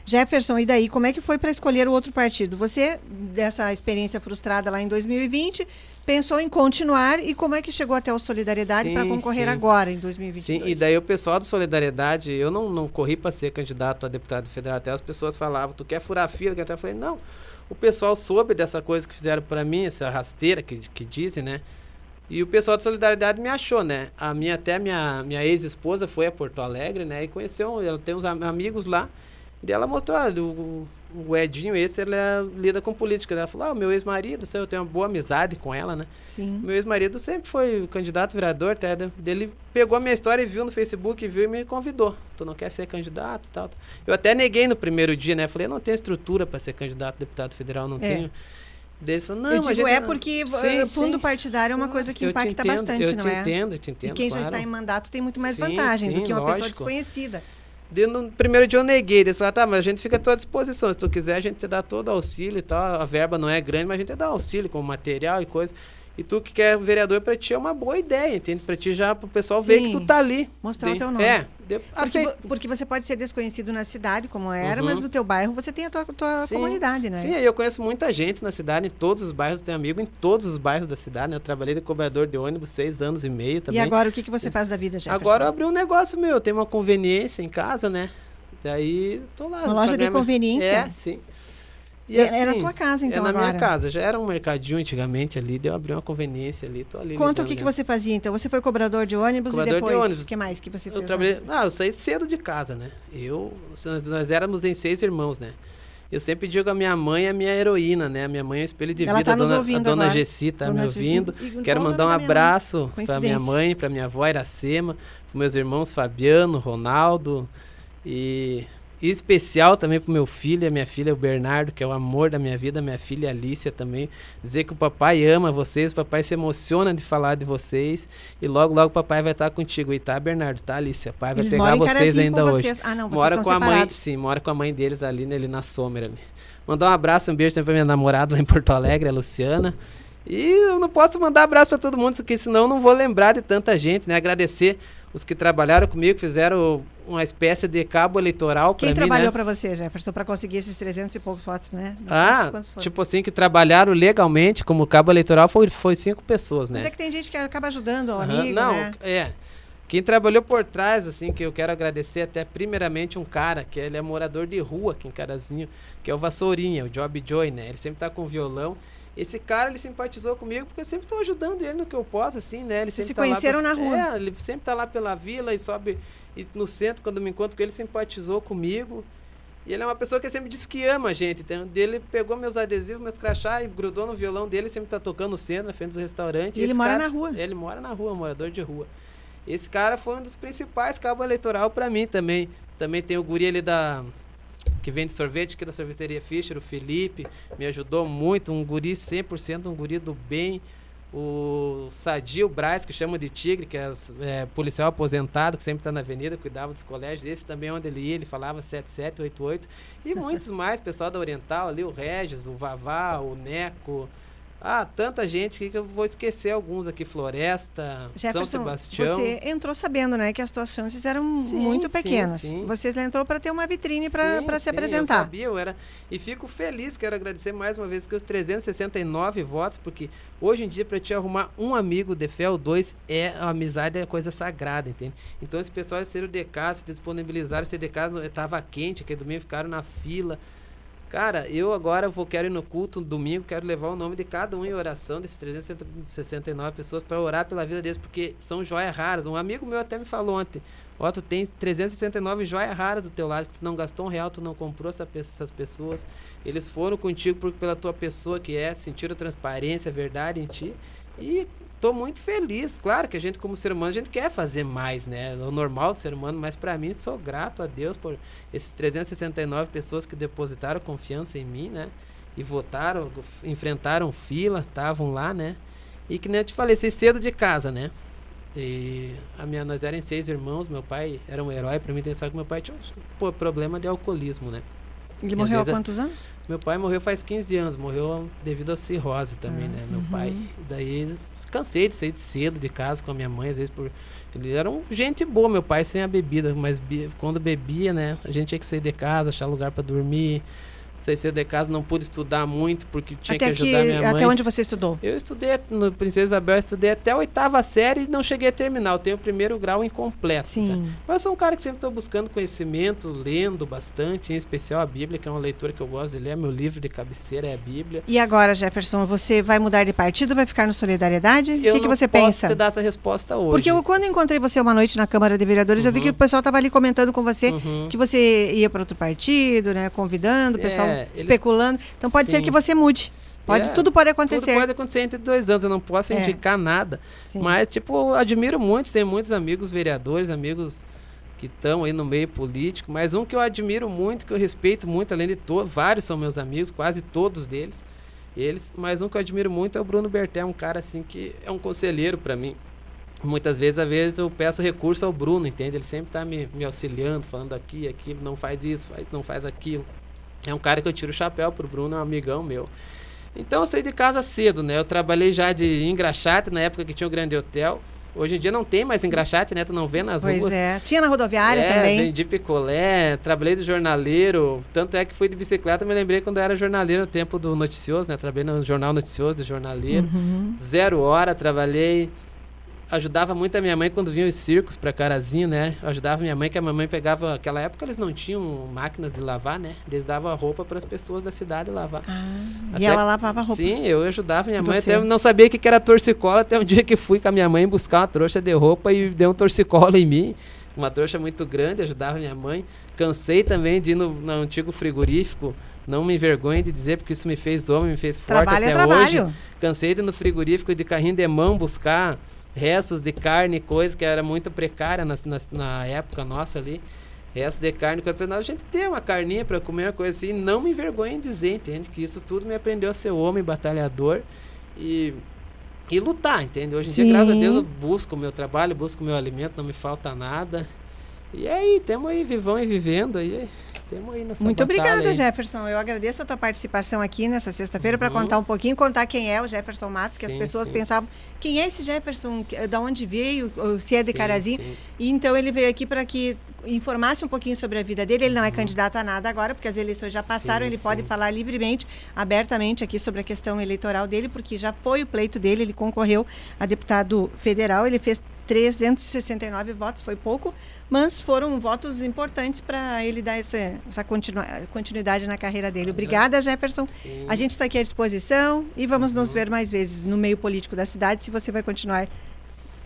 Jefferson, e daí, como é que foi para escolher o outro partido? Você, dessa experiência frustrada lá em 2020, pensou em continuar e como é que chegou até o Solidariedade para concorrer sim. agora, em 2022? Sim, e daí o pessoal do Solidariedade, eu não, não corri para ser candidato a deputado federal, até as pessoas falavam, tu quer furar fila? Eu até falei, não, o pessoal soube dessa coisa que fizeram para mim, essa rasteira que, que dizem, né? E o pessoal de Solidariedade me achou, né? A minha, até minha, minha ex-esposa foi a Porto Alegre, né? E conheceu, ela tem uns amigos lá, e ela mostrou, olha, o, o Edinho, esse, ele é, lida com política. Ela falou, ah, o meu ex-marido, eu tenho uma boa amizade com ela, né? Sim. Meu ex-marido sempre foi candidato vereador, até. Ele pegou a minha história e viu no Facebook, viu e me convidou. Tu não quer ser candidato tal. Eu até neguei no primeiro dia, né? Falei, eu não tenho estrutura para ser candidato a deputado federal, não é. tenho. Falou, não, eu digo, é porque sim, fundo sim. partidário é uma coisa que eu impacta entendo, bastante, eu não te é? Entendo, eu te entendo, e quem claro. já está em mandato tem muito mais sim, vantagem do que uma lógico. pessoa desconhecida. De, no primeiro dia eu neguei, eles falaram, tá, mas a gente fica à tua disposição, se tu quiser a gente te dá todo auxílio e tal, a verba não é grande, mas a gente te dá auxílio com material e coisa. E tu que quer vereador, para ti é uma boa ideia, entende? Para ti já, para o pessoal Sim. ver que tu tá ali. Mostrar de, o teu nome. É. De, porque, porque, você pode ser desconhecido na cidade, como era, uhum. mas no teu bairro você tem a tua, tua comunidade, né? Sim, eu conheço muita gente na cidade, em todos os bairros, tenho amigo em todos os bairros da cidade, né? Eu trabalhei de cobrador de ônibus seis anos e meio também. E agora, o que, que você faz da vida, Jefferson? Agora eu abri um negócio meu, eu tenho uma conveniência em casa, né? Daí, tô lá. Uma loja de conveniência? É, sim. E assim, é na tua casa, então, É na agora. minha casa. Já era um mercadinho antigamente ali, deu abrir uma conveniência ali, tô ali. Conta o que, que você fazia, então. Você foi cobrador de ônibus cobrador e depois... de ônibus. O que mais que você fez? Eu trabalhei... Ah, eu saí cedo de casa, né? Eu... Nós éramos em seis irmãos, né? Eu sempre digo a minha mãe é a minha heroína, né? A minha mãe é o espelho de Ela vida. Tá a dona, a dona Gessi tá me ouvindo. Quero mandar um abraço para minha mãe, para minha avó Iracema, para meus irmãos Fabiano, Ronaldo e especial também pro meu filho, a minha filha, o Bernardo, que é o amor da minha vida, minha filha Alicia também. Dizer que o papai ama vocês, o papai se emociona de falar de vocês. E logo, logo o papai vai estar contigo. E tá, Bernardo, tá, Alicia? O pai vai Eles pegar vocês ainda hoje. Vocês. Ah, não, vocês mora com separados. a mãe, sim, mora com a mãe deles ali, né, ali na Sommer ali. Mandar um abraço, um beijo também pra minha namorada lá em Porto Alegre, a Luciana. E eu não posso mandar abraço para todo mundo, porque senão eu não vou lembrar de tanta gente, né? Agradecer os que trabalharam comigo, fizeram uma espécie de cabo eleitoral para mim, Quem trabalhou né? para você, Jefferson, para conseguir esses 300 e poucos votos, né? Ah, tipo assim, que trabalharam legalmente como cabo eleitoral foi, foi cinco pessoas, né? Mas é que tem gente que acaba ajudando Uhum, amigo, Não, né? é. Quem trabalhou por trás, assim, que eu quero agradecer até primeiramente um cara, que ele é morador de rua aqui em Carazinho, que é o Vassourinha, o Job Joy, né? Ele sempre tá com violão Esse cara, ele simpatizou comigo porque eu sempre estou ajudando ele no que eu posso, assim, né? Ele Vocês se tá conheceram pra- na rua? É, ele sempre tá lá pela vila e sobe e no centro, quando me encontro com ele, simpatizou comigo. E ele é uma pessoa que sempre diz que ama a gente. Então, ele pegou meus adesivos, meus crachá e grudou no violão dele, sempre tá tocando no centro, na frente dos restaurantes. E ele esse mora cara- na rua? Ele mora na rua, morador de rua. Esse cara foi um dos principais cabo eleitoral para mim também. Também tem o guri ali da que vende sorvete aqui da sorveteria Fischer, o Felipe, me ajudou muito, um guri 100%, um guri do bem. O Sadio Braz, que chama de Tigre, que é, é, policial aposentado, que sempre está na avenida, cuidava dos colégios. Esse também onde ele ia, ele falava 7788. E muitos [laughs] mais, pessoal da Oriental ali, o Regis, o Vavá, o Neco. Ah, tanta gente que eu vou esquecer alguns aqui. Floresta, São Jefferson, Sebastião. você entrou sabendo, né, que as suas chances eram Sim, muito sim, pequenas. sim. Você entrou para ter uma vitrine Sim, para se sim, apresentar. Eu sabia, eu era. E fico feliz, quero agradecer mais uma vez que os 369 votos, porque hoje em dia, para te arrumar um amigo de fé ou dois, é a amizade é coisa sagrada, entende? Então, esse pessoal ser de casa, se disponibilizaram, ser de casa, estava quente, aquele domingo ficaram na fila. Cara, eu agora vou quero ir no culto domingo, quero levar o nome de cada um em oração desses 369 pessoas para orar pela vida deles, porque são joias raras. Um amigo meu até me falou ontem, ó, tu tem 369 joias raras do teu lado, que tu não gastou um real, tu não comprou essa essas pessoas. Eles foram contigo por, pela tua pessoa que é, sentiram transparência, verdade em ti. E tô muito feliz. Claro que a gente, como ser humano, a gente quer fazer mais, né? É o normal do ser humano, mas para mim, sou grato a Deus por esses 369 pessoas que depositaram confiança em mim, né? E votaram, enfrentaram fila, estavam lá, né? E que nem eu te falei, saí cedo de casa, né? E a minha, nós éramos seis irmãos, meu pai era um herói para mim, só que meu pai tinha um pô, problema de alcoolismo, né? Ele E morreu há a- quantos anos? Meu pai morreu faz 15 anos, morreu devido a cirrose também, Ah, né? Meu uhum. pai. Daí cansei de sair de cedo de casa com a minha mãe, às vezes por. Ele era um gente boa, meu pai sem a bebida, mas quando bebia, né? A gente tinha que sair de casa, achar lugar para dormir. Cedo de casa, não pude estudar muito porque tinha Até, que ajudar que, minha mãe. até onde você estudou? Eu estudei no Princesa Isabel, eu estudei até a oitava série e não cheguei a terminar. Eu tenho o primeiro grau incompleto. Sim. tá? Mas eu sou um cara que sempre estou buscando conhecimento, lendo bastante, em especial a Bíblia, que é uma leitura que eu gosto de ler. Meu livro de cabeceira é a Bíblia. E agora, Jefferson, você vai mudar de partido, vai ficar no Solidariedade? O Eu que, que não você posso pensa? te dar essa resposta hoje. Porque eu, quando encontrei você uma noite na Câmara de Vereadores, eu vi que o pessoal estava ali comentando com você Uhum. que você ia para outro partido, né? Convidando, o pessoal É, eles- especulando. Então pode ser Sim. que você mude. Pode, É, tudo pode acontecer. Tudo pode acontecer entre dois anos, eu não posso É. indicar nada. Sim. Mas, tipo, admiro muitos, tem muitos amigos vereadores, amigos que estão aí no meio político, mas um que eu admiro muito, que eu respeito muito, além de todos, vários são meus amigos, quase todos deles. Eles, mas um que eu admiro muito é o Bruno Berté, um cara assim que é um conselheiro para mim. Muitas vezes, às vezes, eu peço recurso ao Bruno, entende? Ele sempre tá me, me auxiliando, falando aqui, aqui, não faz isso, faz, não faz aquilo. É um cara que eu tiro o chapéu pro Bruno, é um amigão meu. Então eu saí de casa cedo, né? Eu trabalhei já de engraxate na época que tinha o Grande Hotel. Hoje em dia não tem mais engraxate, né? Tu não vê nas Pois ruas. é. Tinha na rodoviária É, também. vendi picolé, trabalhei de jornaleiro. Tanto é que fui de bicicleta, me lembrei quando eu era jornaleiro no tempo do noticioso, né? Trabalhei no jornal noticioso de jornaleiro. Uhum. Zero hora, trabalhei. Ajudava muito a minha mãe quando vinham os circos pra Carazinho, né? Eu ajudava minha mãe, que a mamãe pegava. Naquela época eles não tinham máquinas de lavar, né? Eles davam a roupa para as pessoas da cidade lavar. Ah, e ela lavava a roupa. Sim, eu ajudava minha mãe. Você? Até não sabia o que era torcicola até um [laughs] dia que fui com a minha mãe buscar uma trouxa de roupa e deu um torcicola em mim. Uma trouxa muito grande, ajudava minha mãe. Cansei também de ir no, no antigo frigorífico. Não me envergonhe de dizer, porque isso me fez homem, me fez forte Trabalho é até trabalho. hoje. Cansei de ir no frigorífico de carrinho de mão buscar restos de carne, coisa que era muito precária na, na, na época nossa ali. Restos de carne, coisa a gente tem uma carninha para comer, uma coisa assim. Não me envergonhe em dizer, entende? Que isso tudo me aprendeu a ser homem, batalhador e, e lutar, entende? Hoje em dia, Sim. graças a Deus, eu busco o meu trabalho, busco o meu alimento, não me falta nada. E aí, temos aí, vivão e vivendo aí. Temos aí nessa Muito obrigada, aí. Jefferson. Eu agradeço a tua participação aqui nessa sexta-feira para Uhum. contar um pouquinho, contar quem é o Jefferson Matos, que as Sim, pessoas sim. pensavam quem é esse Jefferson, da onde veio, se é de Sim, Carazinho. sim. E então ele veio aqui para que informasse um pouquinho sobre a vida dele. Ele não Uhum. é candidato a nada agora, porque as eleições já passaram. Sim, ele pode sim. falar livremente, abertamente aqui sobre a questão eleitoral dele, porque já foi o pleito dele. Ele concorreu a deputado federal. Ele fez 369 votos, foi pouco, mas foram votos importantes para ele dar essa, essa continu, continuidade na carreira dele. Obrigada, Jefferson. Sim. A gente está aqui à disposição e vamos uhum. nos ver mais vezes no meio político da cidade, se você vai continuar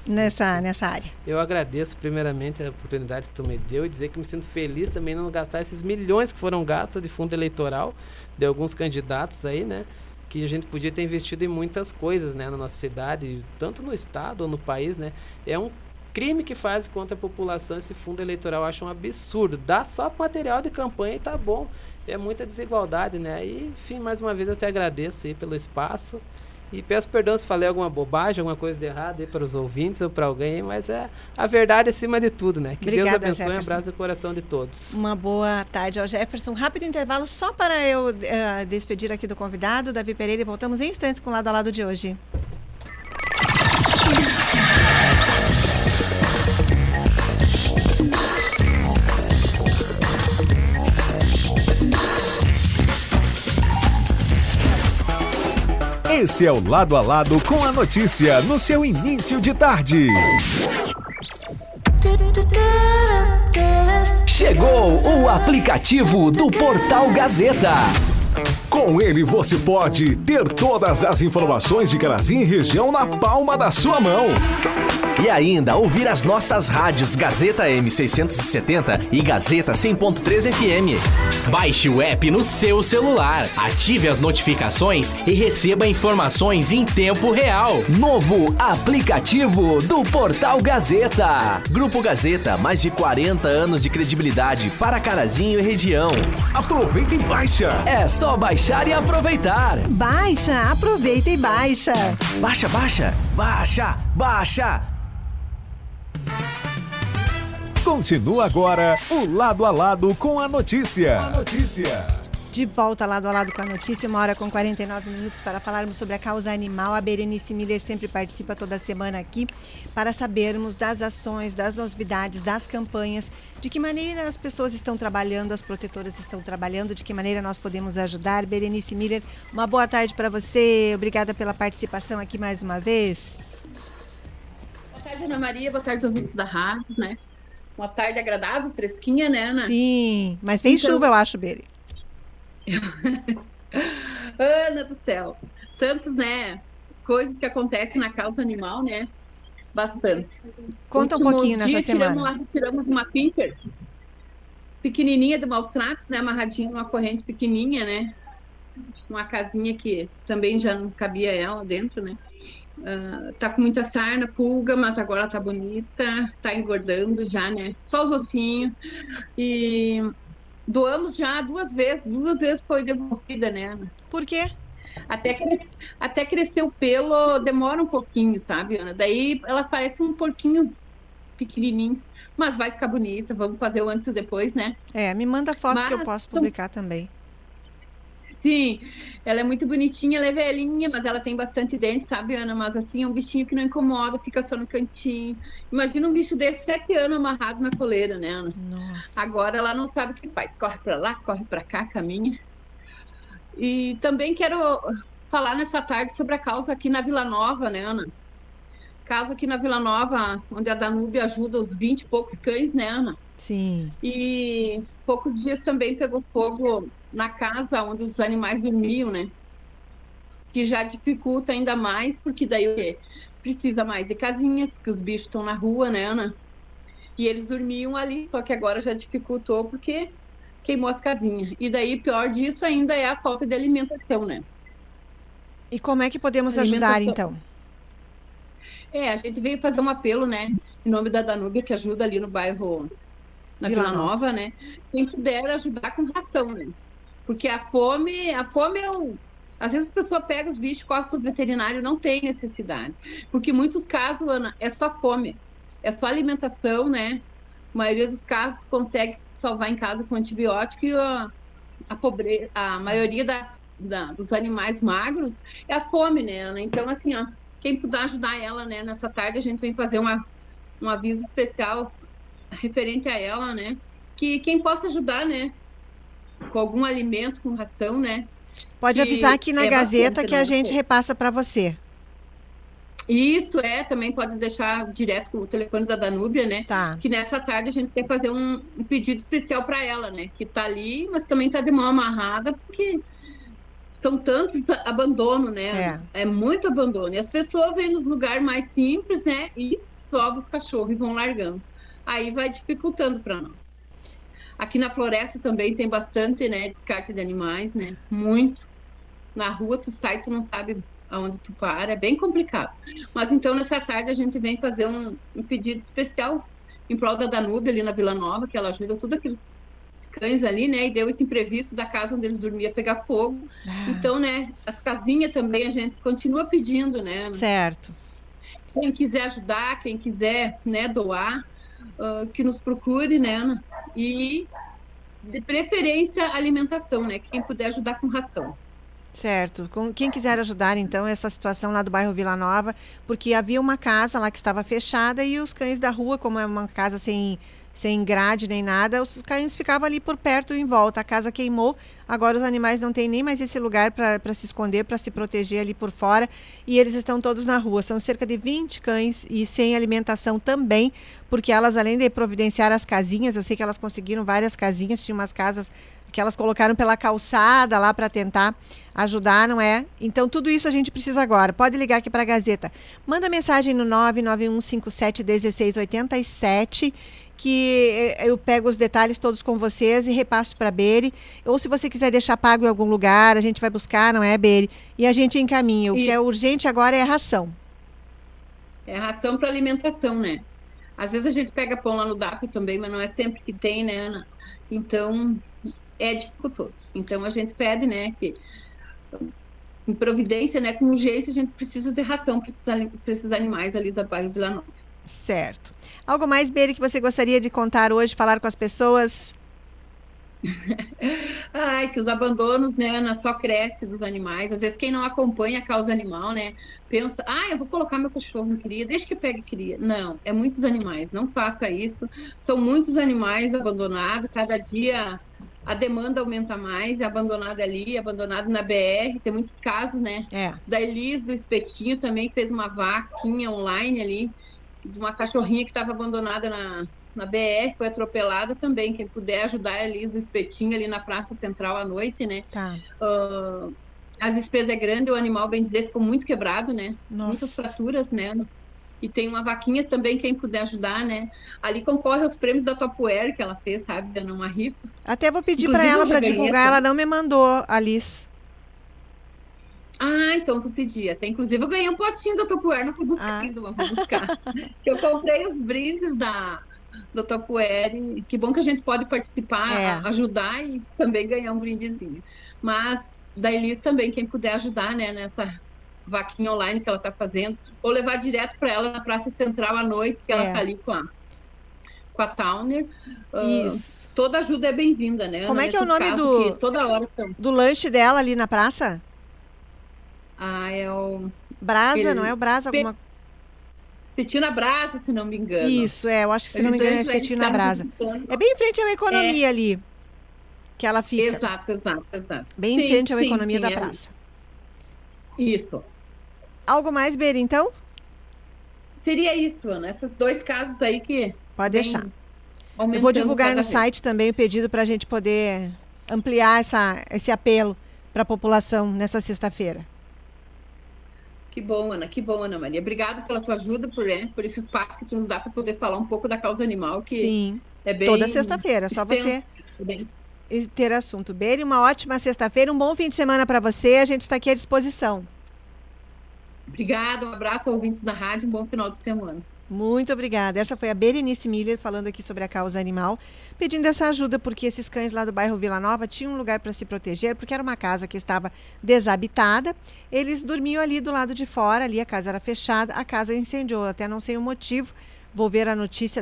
nessa, nessa área. Eu agradeço primeiramente a oportunidade que tu me deu e dizer que me sinto feliz também não gastar esses milhões que foram gastos de fundo eleitoral de alguns candidatos aí, né? Que a gente podia ter investido em muitas coisas, né, na nossa cidade, tanto no estado ou no país, né? É um crime que faz contra a população esse fundo eleitoral. Acho um absurdo. Dá só para material de campanha e tá bom. É muita desigualdade, né? E, enfim, mais uma vez eu te agradeço aí pelo espaço. E peço perdão se falei alguma bobagem, alguma coisa de errado aí para os ouvintes ou para alguém, mas é a verdade acima de tudo, né? Que Obrigada, Deus abençoe e abraço do coração de todos. Uma boa tarde ao Jefferson. Rápido intervalo só para eu uh, despedir aqui do convidado, Davi Pereira, e voltamos em instantes com o lado a lado de hoje. Esse é o Lado a Lado com a notícia no seu início de tarde. Chegou o aplicativo do Portal Gazeta. Com ele você pode ter todas as informações de Carazinho e região na palma da sua mão. E ainda ouvir as nossas rádios Gazeta M670 e Gazeta 100.3 FM. Baixe o app no seu celular, ative as notificações e receba informações em tempo real. Novo aplicativo do Portal Gazeta. Grupo Gazeta, mais de 40 anos de credibilidade para Carazinho e região. Aproveita e baixa. É só baixar e aproveitar. Baixa, aproveita e baixa. Baixa, baixa, baixa, baixa. Continua agora o Lado a Lado com a notícia. A notícia. De volta lado a lado com a notícia, uma hora com 49 minutos para falarmos sobre a causa animal. A Berenice Miller sempre participa toda semana aqui para sabermos das ações, das novidades, das campanhas, de que maneira as pessoas estão trabalhando, as protetoras estão trabalhando, de que maneira nós podemos ajudar. Berenice Miller, uma boa tarde para você. Obrigada pela participação aqui mais uma vez. Boa tarde, Ana Maria. Boa tarde, ouvintes da rádio, né? uma tarde agradável, fresquinha, né, Ana? Sim, mas vem então... chuva, eu acho, Beri. [laughs] Ana do céu. Tantos, né, coisas que acontecem na causa animal, né? Bastante. Conta um pouquinho nessa semana. Tiramos, lá, tiramos uma pinter pequenininha do maus tratos, né, amarradinha numa corrente pequenininha, né? Uma casinha que também já não cabia ela dentro, né? Uh, tá com muita sarna, pulga, mas agora tá bonita, tá engordando já, né? Só os ossinhos. E doamos já duas vezes, duas vezes foi devolvida, né? Por quê? Até, cres... Até crescer o pelo demora um pouquinho, sabe, Ana? Daí ela parece um porquinho pequenininho, mas vai ficar bonita. Vamos fazer o antes e depois, né? É, me manda foto mas, que eu posso publicar também. Sim, ela é muito bonitinha, ela é velhinha, mas ela tem bastante dente, sabe, Ana? Mas assim, é um bichinho que não incomoda, fica só no cantinho. Imagina um bicho desse sete anos amarrado na coleira, né, Ana? Nossa. Agora ela não sabe o que faz. Corre para lá, corre para cá, caminha. E também quero falar nessa tarde sobre a causa aqui na Vila Nova, né, Ana? Causa aqui na Vila Nova, onde a Danube ajuda os 20 e poucos cães, né, Ana? Sim. E poucos dias também pegou fogo na casa onde os animais dormiam, né? Que já dificulta ainda mais, porque daí o quê? Precisa mais de casinha, porque os bichos estão na rua, né, Ana? E eles dormiam ali, só que agora já dificultou porque queimou as casinhas. E daí, pior disso ainda é a falta de alimentação, né? E como é que podemos ajudar, então? É, a gente veio fazer um apelo, né, em nome da Danúbia, que ajuda ali no bairro, na Vila, Vila Nova, Nova, né? Quem puder ajudar com ração, né? Porque a fome, a fome é o. Às vezes a pessoa pega os bichos, corre para os veterinários, não tem necessidade. Porque em muitos casos, Ana, é só fome, é só alimentação, né? A maioria dos casos consegue salvar em casa com antibiótico e a, a pobreza, a maioria da, da, dos animais magros é a fome, né, Ana? Então, assim, ó, quem puder ajudar ela, né, nessa tarde a gente vem fazer uma, um aviso especial referente a ela, né? Que quem possa ajudar, né? Com algum alimento, com ração, né? Pode avisar aqui na é Gazeta que a gente repassa para você. Isso é, também pode deixar direto com o telefone da Danúbia, né? Tá. Que nessa tarde a gente quer fazer um, um pedido especial para ela, né? Que tá ali, mas também tá de mão amarrada, porque são tantos abandono, né? É. é muito abandono. E as pessoas vêm nos lugares mais simples, né? E soltam os cachorros e vão largando. Aí vai dificultando para nós. Aqui na floresta também tem bastante, né? Descarte de animais, né? Muito. Na rua tu sai, tu não sabe aonde tu para, é bem complicado. Mas então nessa tarde a gente vem fazer um, um pedido especial em prol da Danube ali na Vila Nova, que ela ajuda todos aqueles cães ali, né? E deu esse imprevisto da casa onde eles dormiam pegar fogo. Ah. Então, né, as casinhas também a gente continua pedindo, né? Certo. Quem quiser ajudar, quem quiser, né, doar, uh, que nos procure, né? E de preferência alimentação, né? Quem puder ajudar com ração. Certo. Com quem quiser ajudar, então, essa situação lá do bairro Vila Nova, porque havia uma casa lá que estava fechada e os cães da rua, como é uma casa sem, sem grade nem nada, os cães ficavam ali por perto em volta. A casa queimou, agora os animais não têm nem mais esse lugar para se esconder, para se proteger ali por fora, e eles estão todos na rua. São cerca de 20 cães e sem alimentação também, porque elas, além de providenciar as casinhas, eu sei que elas conseguiram várias casinhas, tinha umas casas que elas colocaram pela calçada lá para tentar ajudar, não é? Então tudo isso a gente precisa agora. Pode ligar aqui para a Gazeta. Manda mensagem no 991571687 que eh, eu pego os detalhes todos com vocês e repasso para a Beri. Ou se você quiser deixar pago em algum lugar, a gente vai buscar, não é, Beri? E a gente encaminha. O e... que é urgente agora é ração. É ração para alimentação, né? Às vezes a gente pega pão lá no DAP também, mas não é sempre que tem, né, Ana? Então, é dificultoso. Então a gente pede, né, que em providência, né, com urgência, a gente precisa de ração para esses, para esses animais ali da bairro Vila Nova. Certo. Algo mais, Beri, que você gostaria de contar hoje, falar com as pessoas? [laughs] Ai, que os abandonos, né, só cresce dos animais. Às vezes quem não acompanha a causa animal, né, pensa, ah, eu vou colocar meu cachorro em cria, deixa que pegue cria. Não, é muitos animais, não faça isso. São muitos animais abandonados, cada dia a demanda aumenta mais, é abandonado ali, abandonado na BR, tem muitos casos, né? É. Da Elis, do Espetinho também, que fez uma vaquinha online ali, de uma cachorrinha que estava abandonada na, na BR, foi atropelada também. Quem puder ajudar a Elis do Espetinho ali na Praça Central à noite, né? Tá. Uh, as despesas é grande, o animal, bem dizer, ficou muito quebrado, né? Nossa. Muitas fraturas, né? E tem uma vaquinha também, quem puder ajudar, né? Ali concorre aos prêmios da Topware que ela fez, sabe? Dando uma rifa. Até vou pedir para ela para divulgar, ela não me mandou, Alice. Ah, então tu pedia. Até inclusive eu ganhei um potinho da Topware, não fui buscar ah. ainda, vou buscar. eu comprei os brindes da, do Topware. Que bom que a gente pode participar, é. ajudar e também ganhar um brindezinho. Mas da Elis também, quem puder ajudar, né, nessa vaquinha online que ela está fazendo, ou levar direto para ela na Praça Central à noite, que ela está é. ali com a, com a Towner. Uh, Isso. Toda ajuda é bem-vinda, né? Como é que é o nome do, toda hora do lanche dela ali na praça? Ah, é o... Brasa, não é o Brasa? Alguma... Espetinho na Brasa, se não me engano. Isso, é. Eu acho que, se Eles não me engano, é Espetinho na Brasa. É bem em frente à economia é. ali, que ela fica. Exato, exato, exato. Bem sim, em frente à sim, economia sim, da é praça. Isso. Algo mais, Beira, então? Seria isso, Ana. Esses dois casos aí que. Pode deixar. Eu vou divulgar no site também o pedido para a gente poder ampliar essa, esse apelo para a população nessa sexta-feira. Que bom, Ana, que bom, Ana Maria. Obrigada pela tua ajuda, por, né, por esse espaço que tu nos dá para poder falar um pouco da causa animal, que Sim, é bem. Toda sexta-feira, só você é ter assunto. Beri, uma ótima sexta-feira, um bom fim de semana para você, a gente está aqui à disposição. Obrigada, um abraço ouvintes da rádio, um bom final de semana. Muito obrigada. Essa foi a Berenice Miller falando aqui sobre a causa animal, pedindo essa ajuda porque esses cães lá do bairro Vila Nova tinham um lugar para se proteger, porque era uma casa que estava desabitada. Eles dormiam ali do lado de fora, ali a casa era fechada, a casa incendiou, até não sei o motivo. Vou ver a notícia,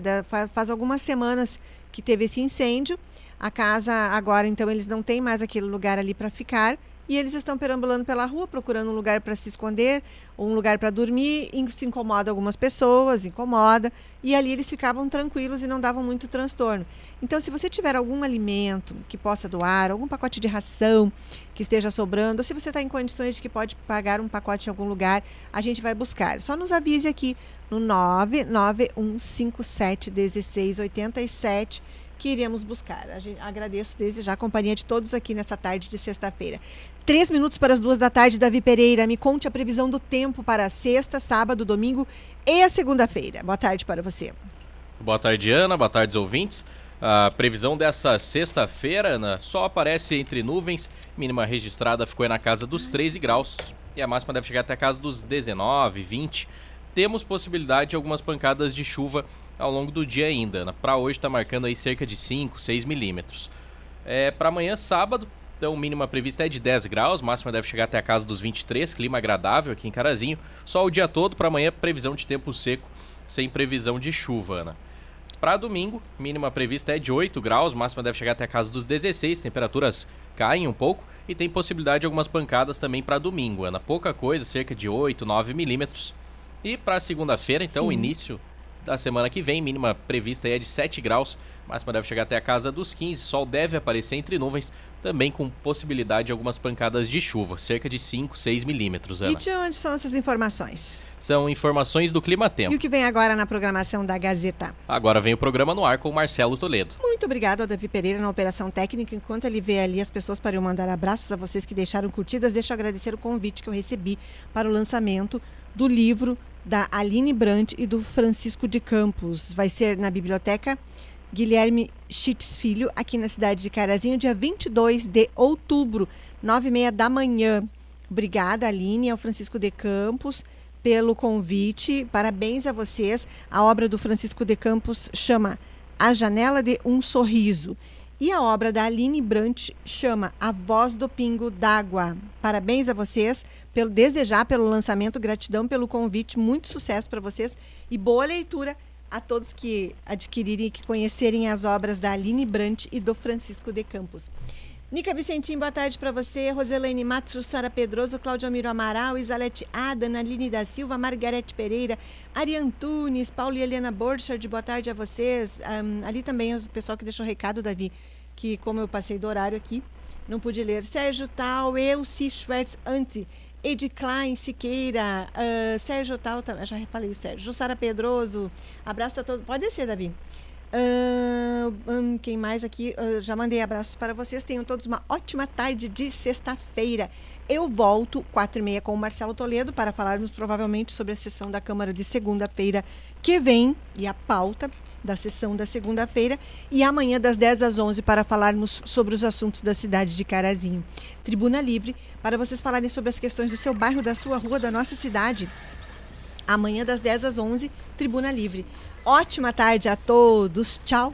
faz algumas semanas que teve esse incêndio. A casa agora, então, eles não têm mais aquele lugar ali para ficar e eles estão perambulando pela rua procurando um lugar para se esconder, um lugar para dormir. Isso incomoda algumas pessoas, incomoda. E ali eles ficavam tranquilos e não davam muito transtorno. Então, se você tiver algum alimento que possa doar, algum pacote de ração que esteja sobrando, ou se você está em condições de que pode pagar um pacote em algum lugar, a gente vai buscar. Só nos avise aqui no 991571687 que iremos buscar. Gente, agradeço desde já a companhia de todos aqui nessa tarde de sexta-feira. Três minutos para as duas da tarde, Davi Pereira. Me conte a previsão do tempo para sexta, sábado, domingo e a segunda-feira. Boa tarde para você. Boa tarde, Ana. Boa tarde, ouvintes. A previsão dessa sexta-feira, Ana, só aparece entre nuvens. Mínima registrada ficou na casa dos 13 graus. E a máxima deve chegar até a casa dos 19, 20. Temos possibilidade de algumas pancadas de chuva ao longo do dia ainda. Para hoje está marcando aí cerca de 5, 6 milímetros. É, Para amanhã, sábado, então mínima prevista é de 10 graus, máxima deve chegar até a casa dos 23, clima agradável aqui em Carazinho. Só o dia todo, para amanhã, previsão de tempo seco, sem previsão de chuva, Ana. Para domingo, mínima prevista é de 8 graus, máxima deve chegar até a casa dos 16, temperaturas caem um pouco e tem possibilidade de algumas pancadas também para domingo, Ana. Pouca coisa, cerca de 8, 9 milímetros. E para segunda-feira, então, o início da semana que vem. Mínima prevista é de 7 graus, máxima deve chegar até a casa dos 15. Sol deve aparecer entre nuvens, também com possibilidade de algumas pancadas de chuva, cerca de 5, 6 milímetros. E de onde são essas informações? São informações do Clima Tempo. E o que vem agora na programação da Gazeta? Agora vem o programa no ar com o Marcelo Toledo. Muito obrigado ao Davi Pereira na operação técnica. Enquanto ele vê ali as pessoas para eu mandar abraços a vocês que deixaram curtidas, deixa eu agradecer o convite que eu recebi para o lançamento do livro da Aline Brandt e do Francisco de Campos. Vai ser na biblioteca Guilherme Schitz Filho, aqui na cidade de Carazinho, dia 22 de outubro, nove e meia da manhã. Obrigada, Aline, ao Francisco de Campos pelo convite. Parabéns a vocês. A obra do Francisco de Campos chama A Janela de um Sorriso. E a obra da Aline Brant chama A Voz do Pingo d'Água. Parabéns a vocês, pelo, desde já pelo lançamento, gratidão pelo convite, muito sucesso para vocês e boa leitura a todos que adquirirem e que conhecerem as obras da Aline Brant e do Francisco de Campos. Nica Vicentim, boa tarde para você. Roselene Matos, Sara Pedroso, Cláudio Amiro Amaral, Isalete Ada, Aline da Silva, Margarete Pereira, Ari Antunes, Paulo e Helena Borchardt, boa tarde a vocês. Um, ali também o pessoal que deixou recado, Davi, que como eu passei do horário aqui, não pude ler. Sérgio Tal, Elci Schwertz Anti, Ed Klein, Siqueira, uh, Sérgio Tal, já falei o Sérgio, Jussara Pedroso, abraço a todos. Pode ser, Davi. Uh, um, quem mais aqui? Uh, já mandei abraços para vocês. Tenham todos uma ótima tarde de sexta-feira. Eu volto quatro e meia com o Marcelo Toledo para falarmos provavelmente sobre a sessão da Câmara de segunda-feira que vem e a pauta da sessão da segunda-feira e amanhã das 10 às 11 para falarmos sobre os assuntos da cidade de Carazinho. Tribuna Livre para vocês falarem sobre as questões do seu bairro, da sua rua, da nossa cidade. Amanhã das 10 às 11, Tribuna Livre. Ótima tarde a todos. Tchau.